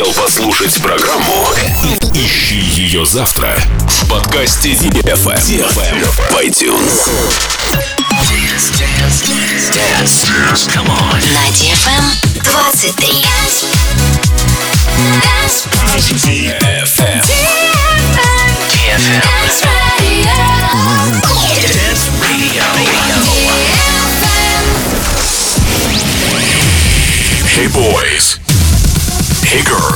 успел послушать программу, ищи ее завтра в подкасте DFM в iTunes. На DFM 23. DFM. DFM. Dance Radio. Hey boys. Hey girls.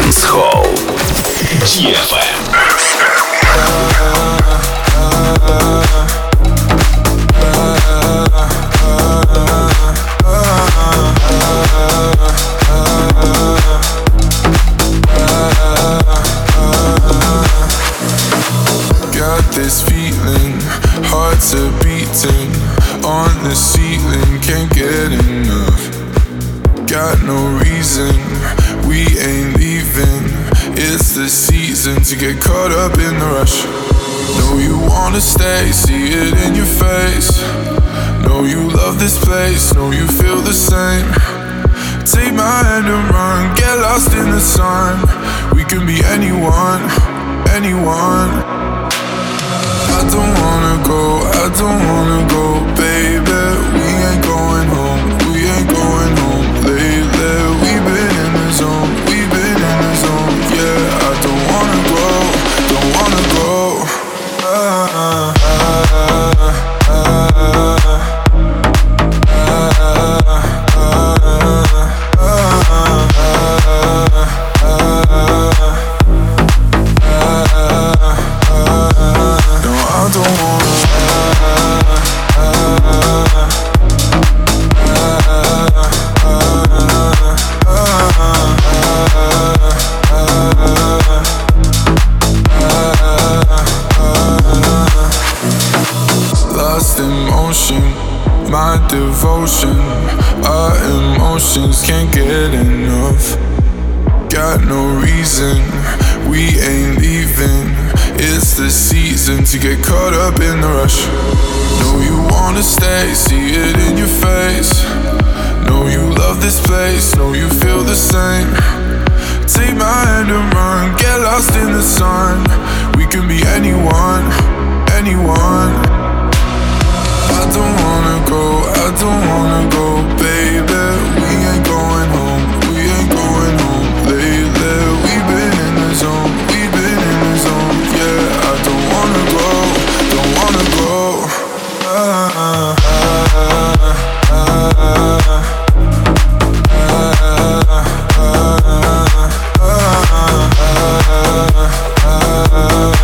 Dance Hall. DFM. Got this feeling, hearts are beating on the sea get caught up in the rush. Know you wanna stay, see it in your face. Know you love this place, know you feel the same. Take my hand and run, get lost in the sun. We can be anyone, anyone. I don't wanna go, I don't wanna go, baby. We ain't going home, we ain't going. to get caught up in the rush. Know you wanna stay, see it in your face. Know you love this place, know you feel the same. Take my hand and run, get lost in the sun. We can be anyone, anyone. I don't wanna go, I don't wanna go, baby. uh.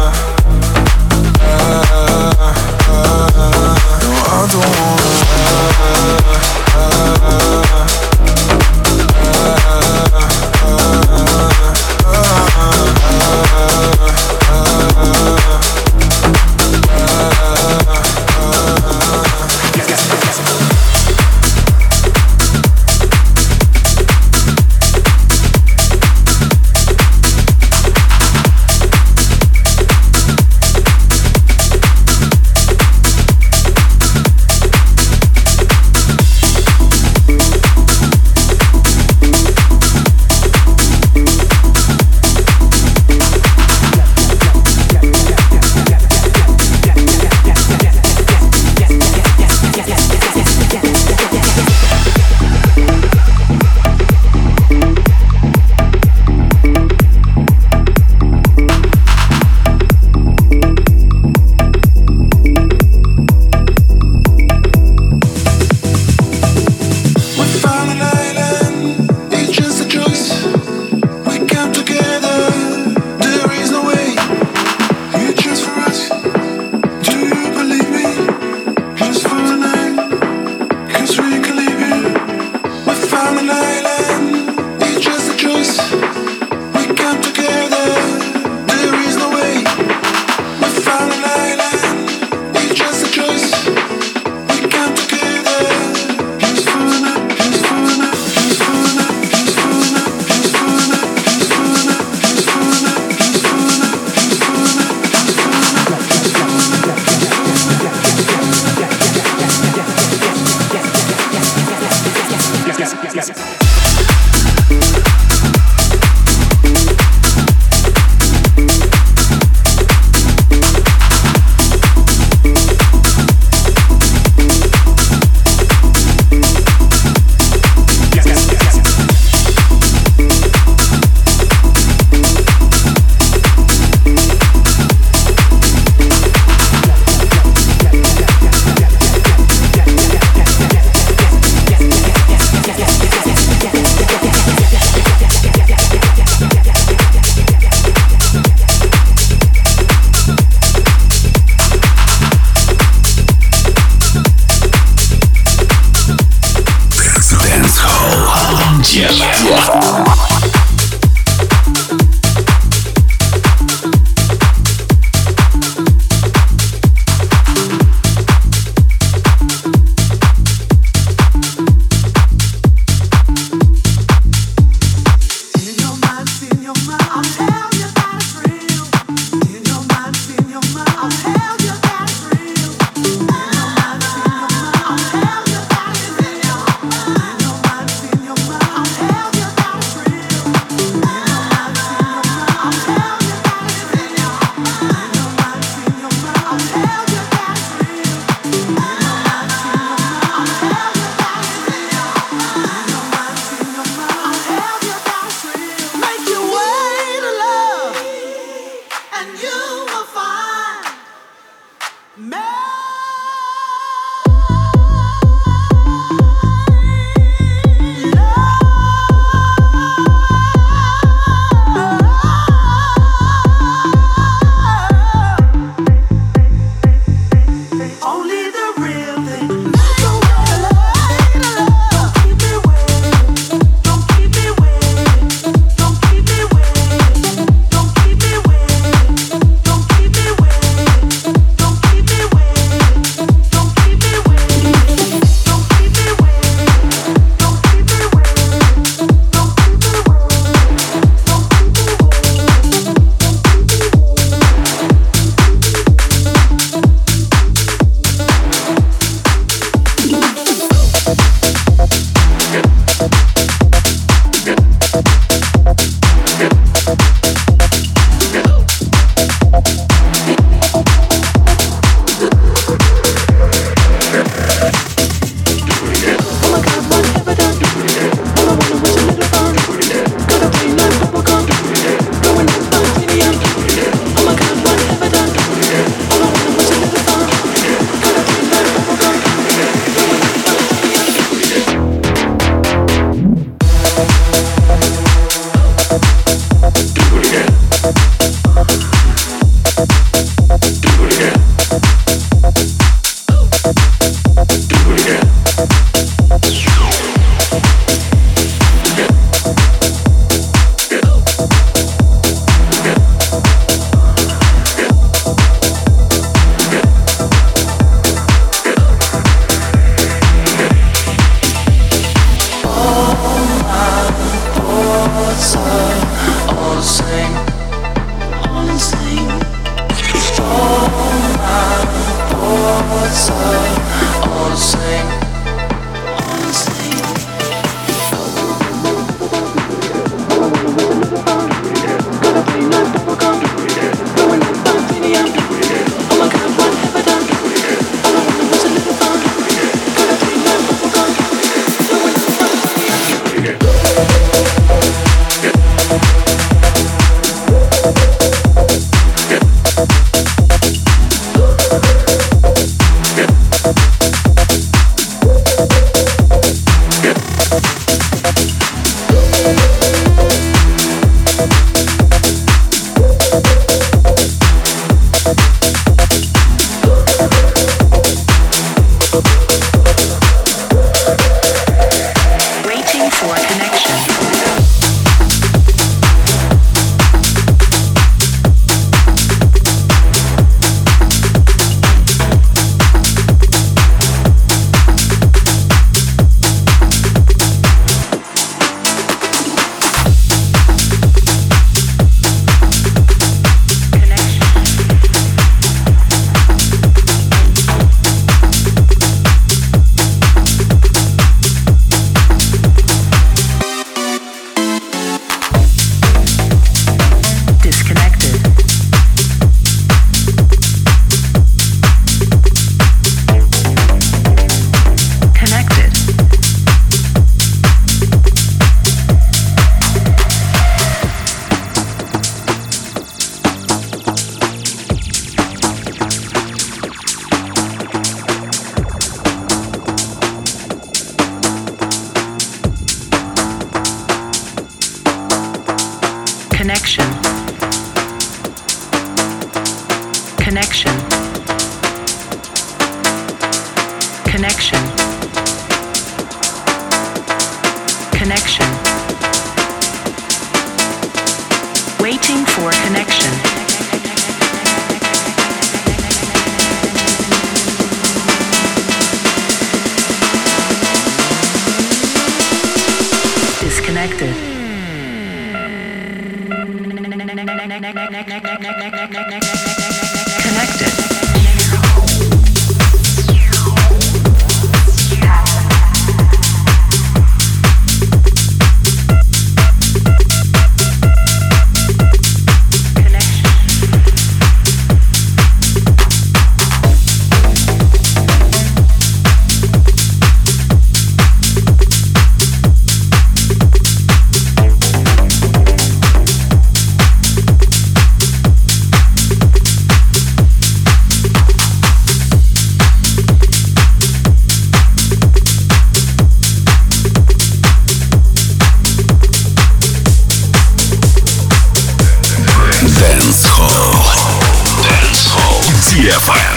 DFM.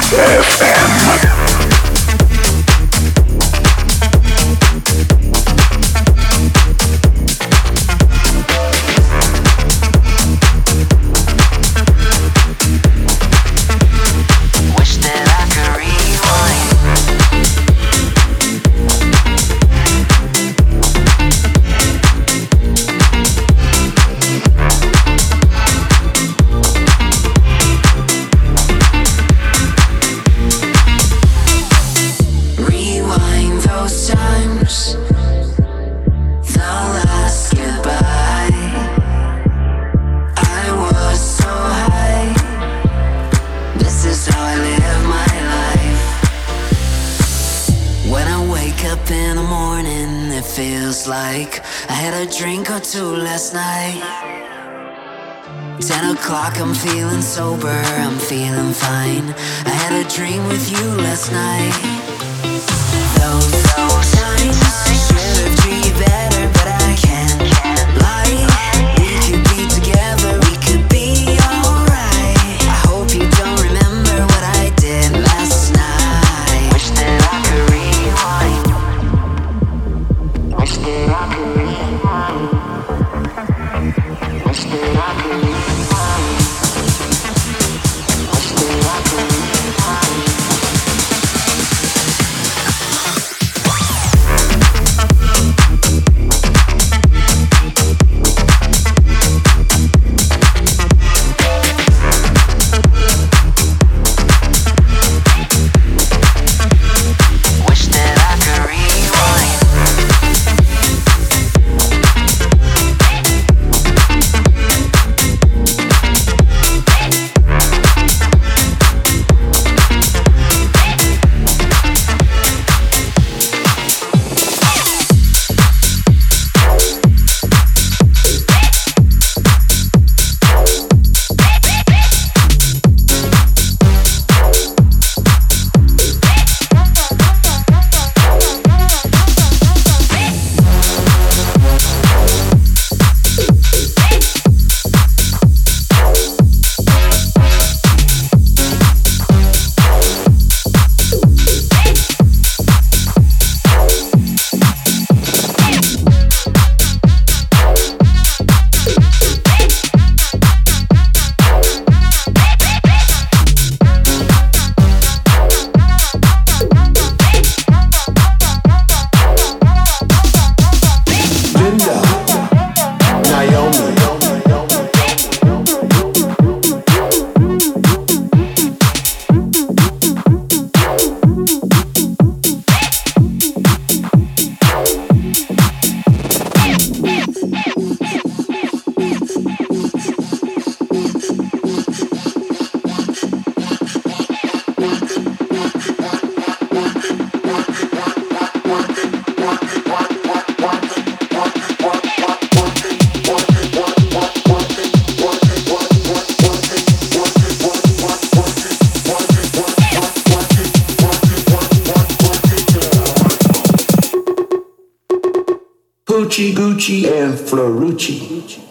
FM. Poochie Gucci and Florucci.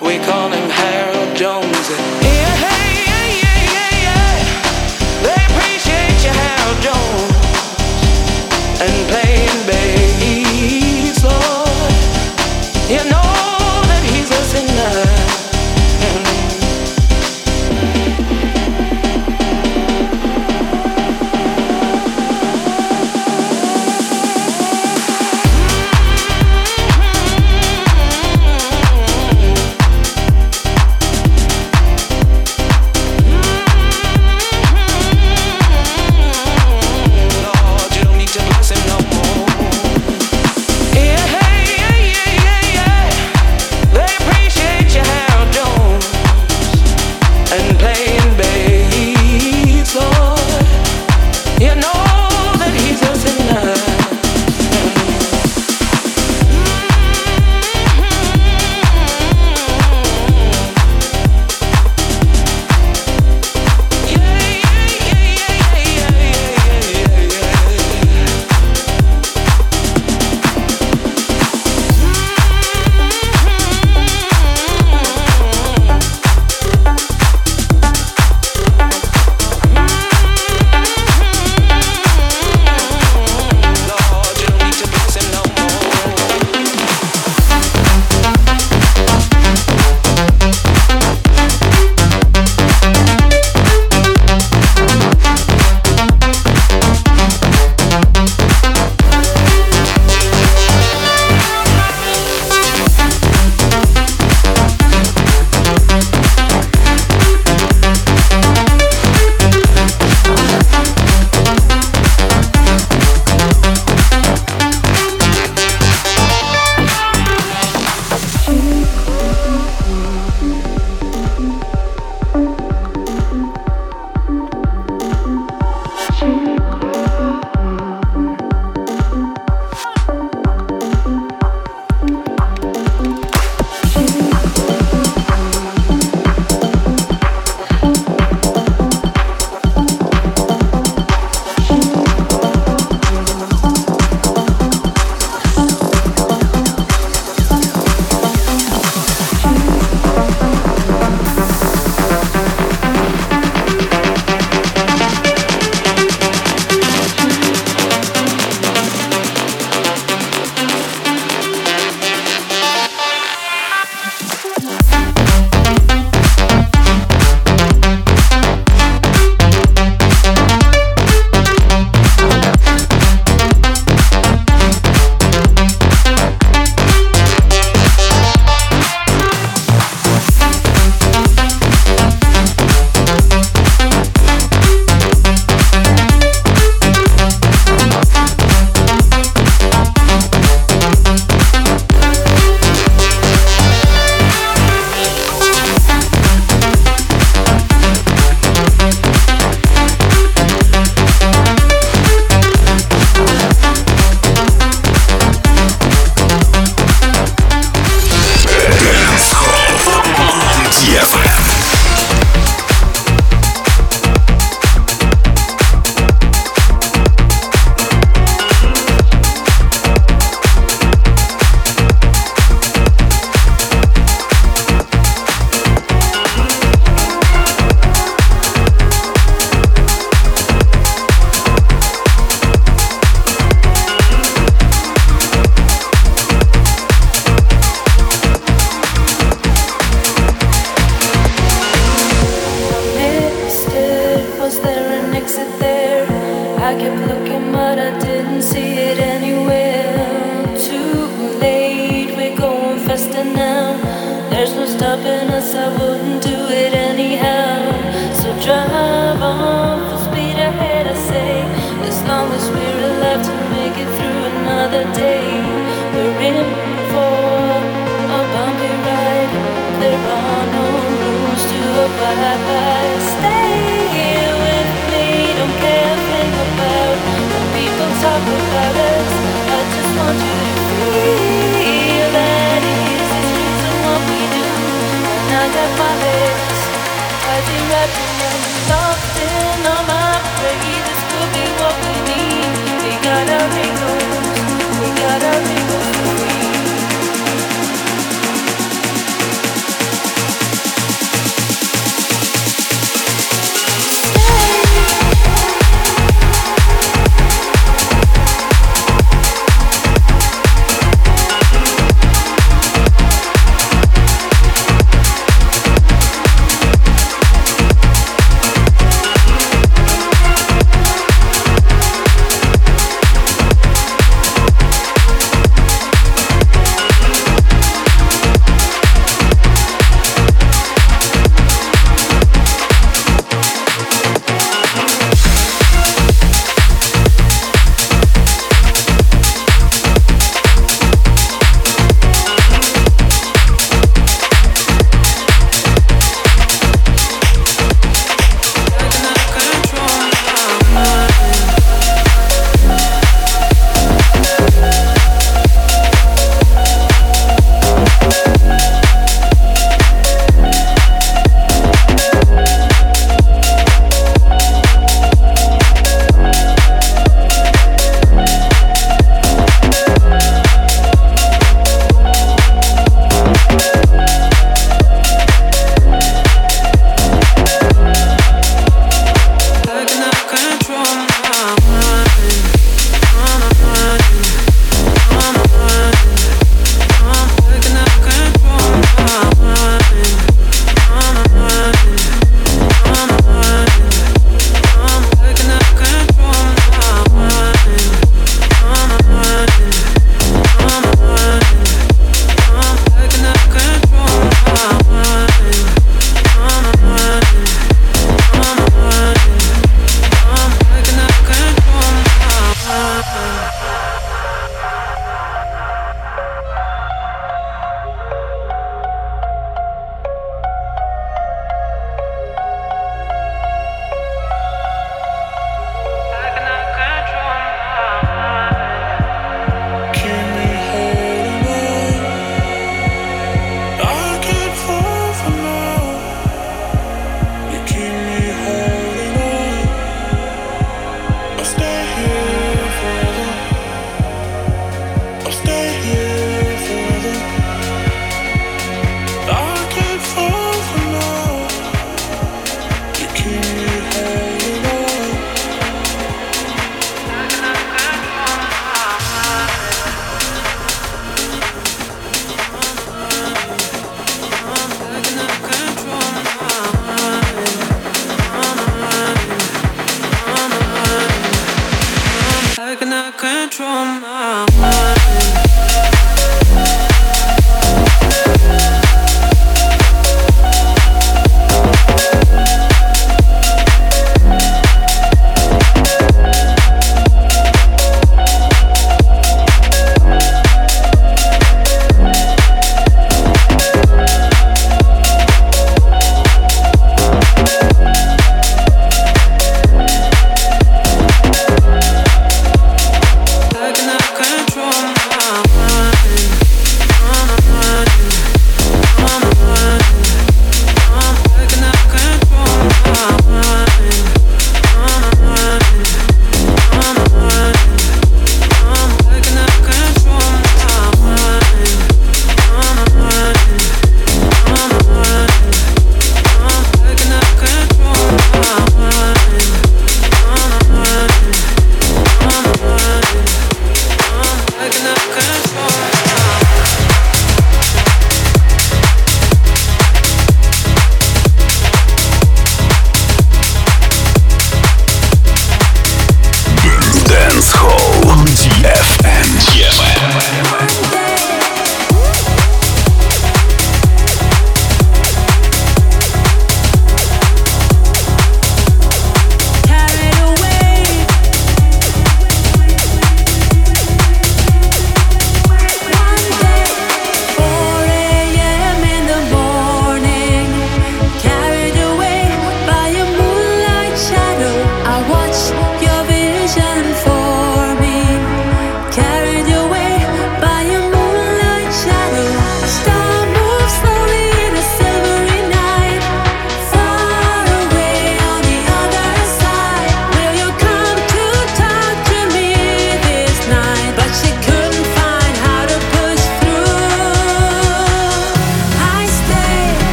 We call him Harold Jones.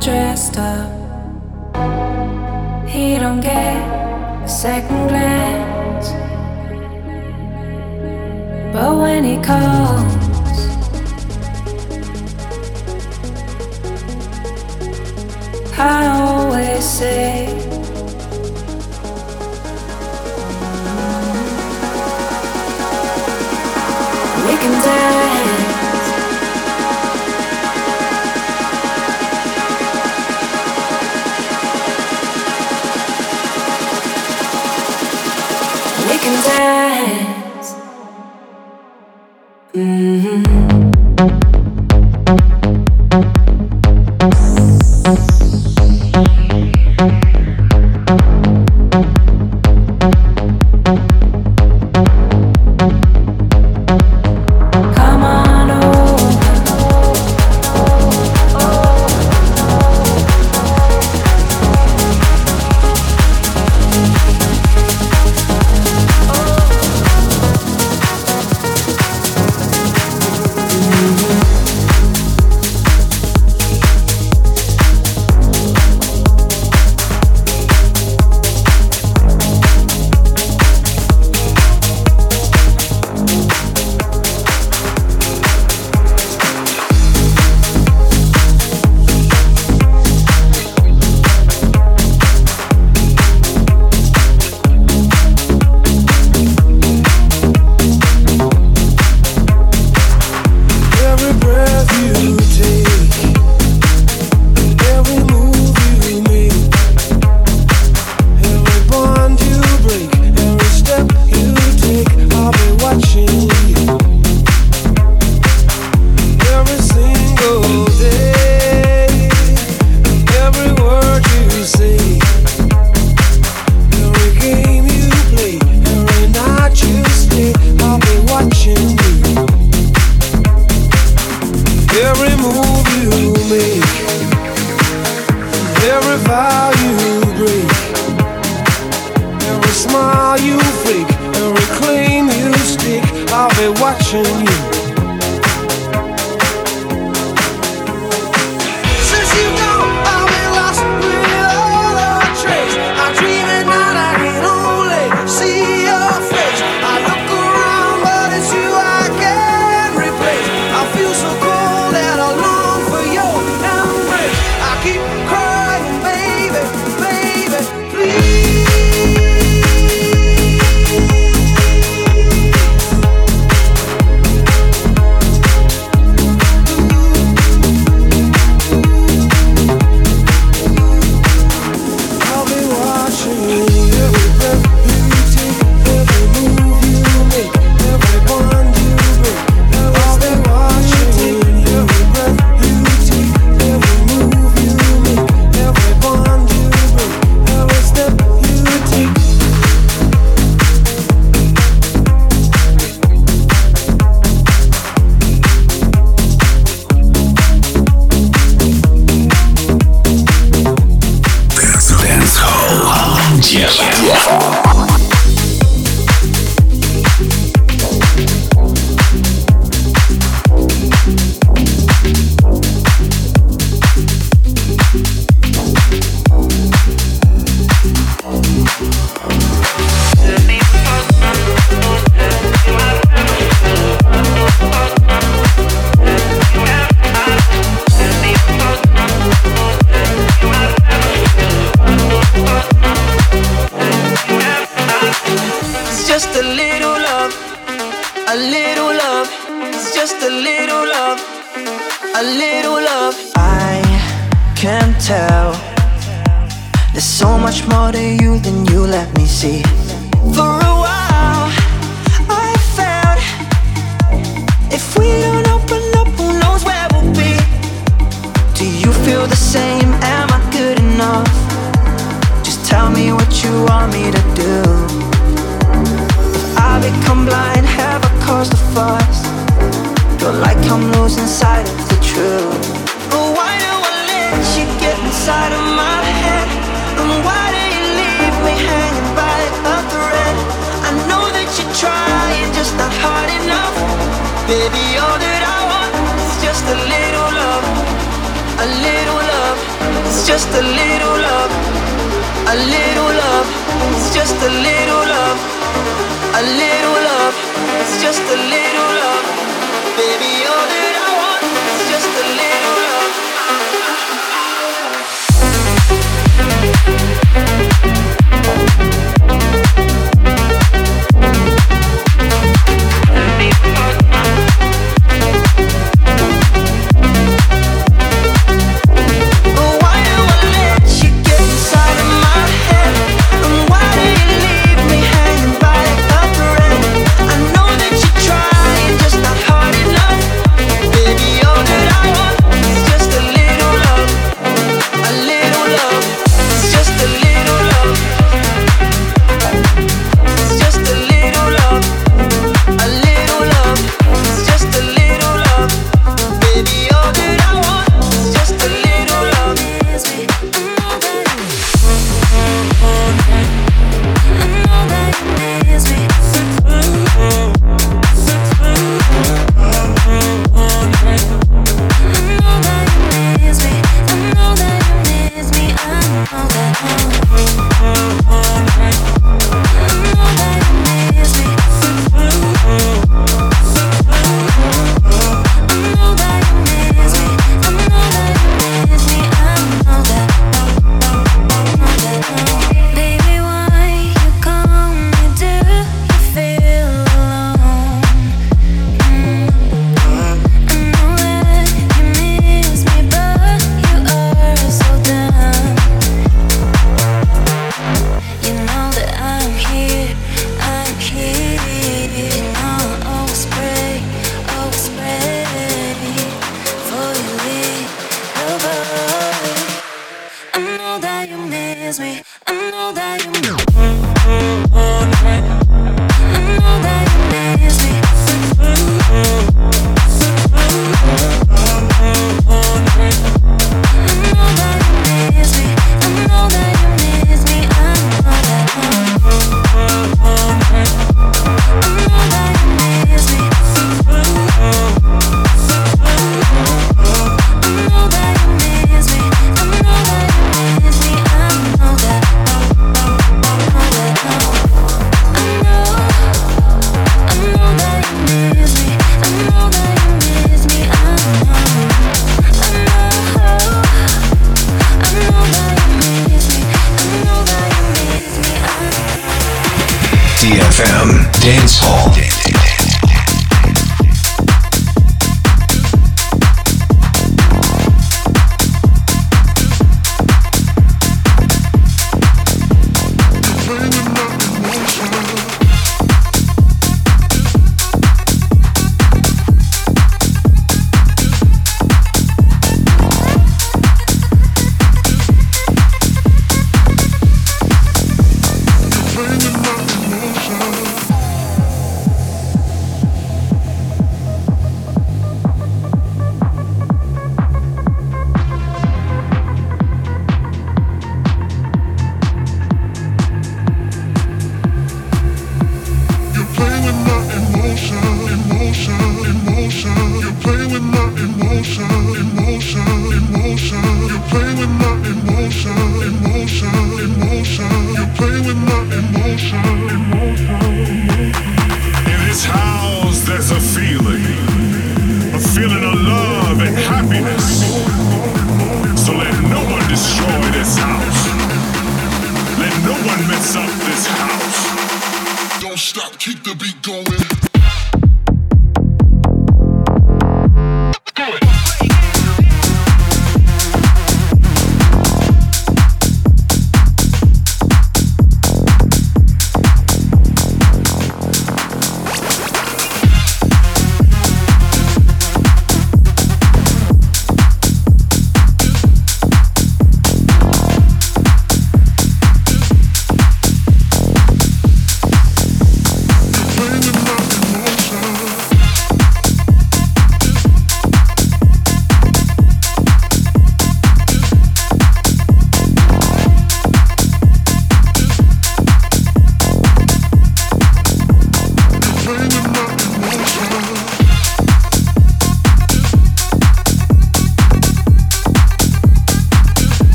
dressed up. He don't get a second glance. But when he calls, I always say. We can dance. and down.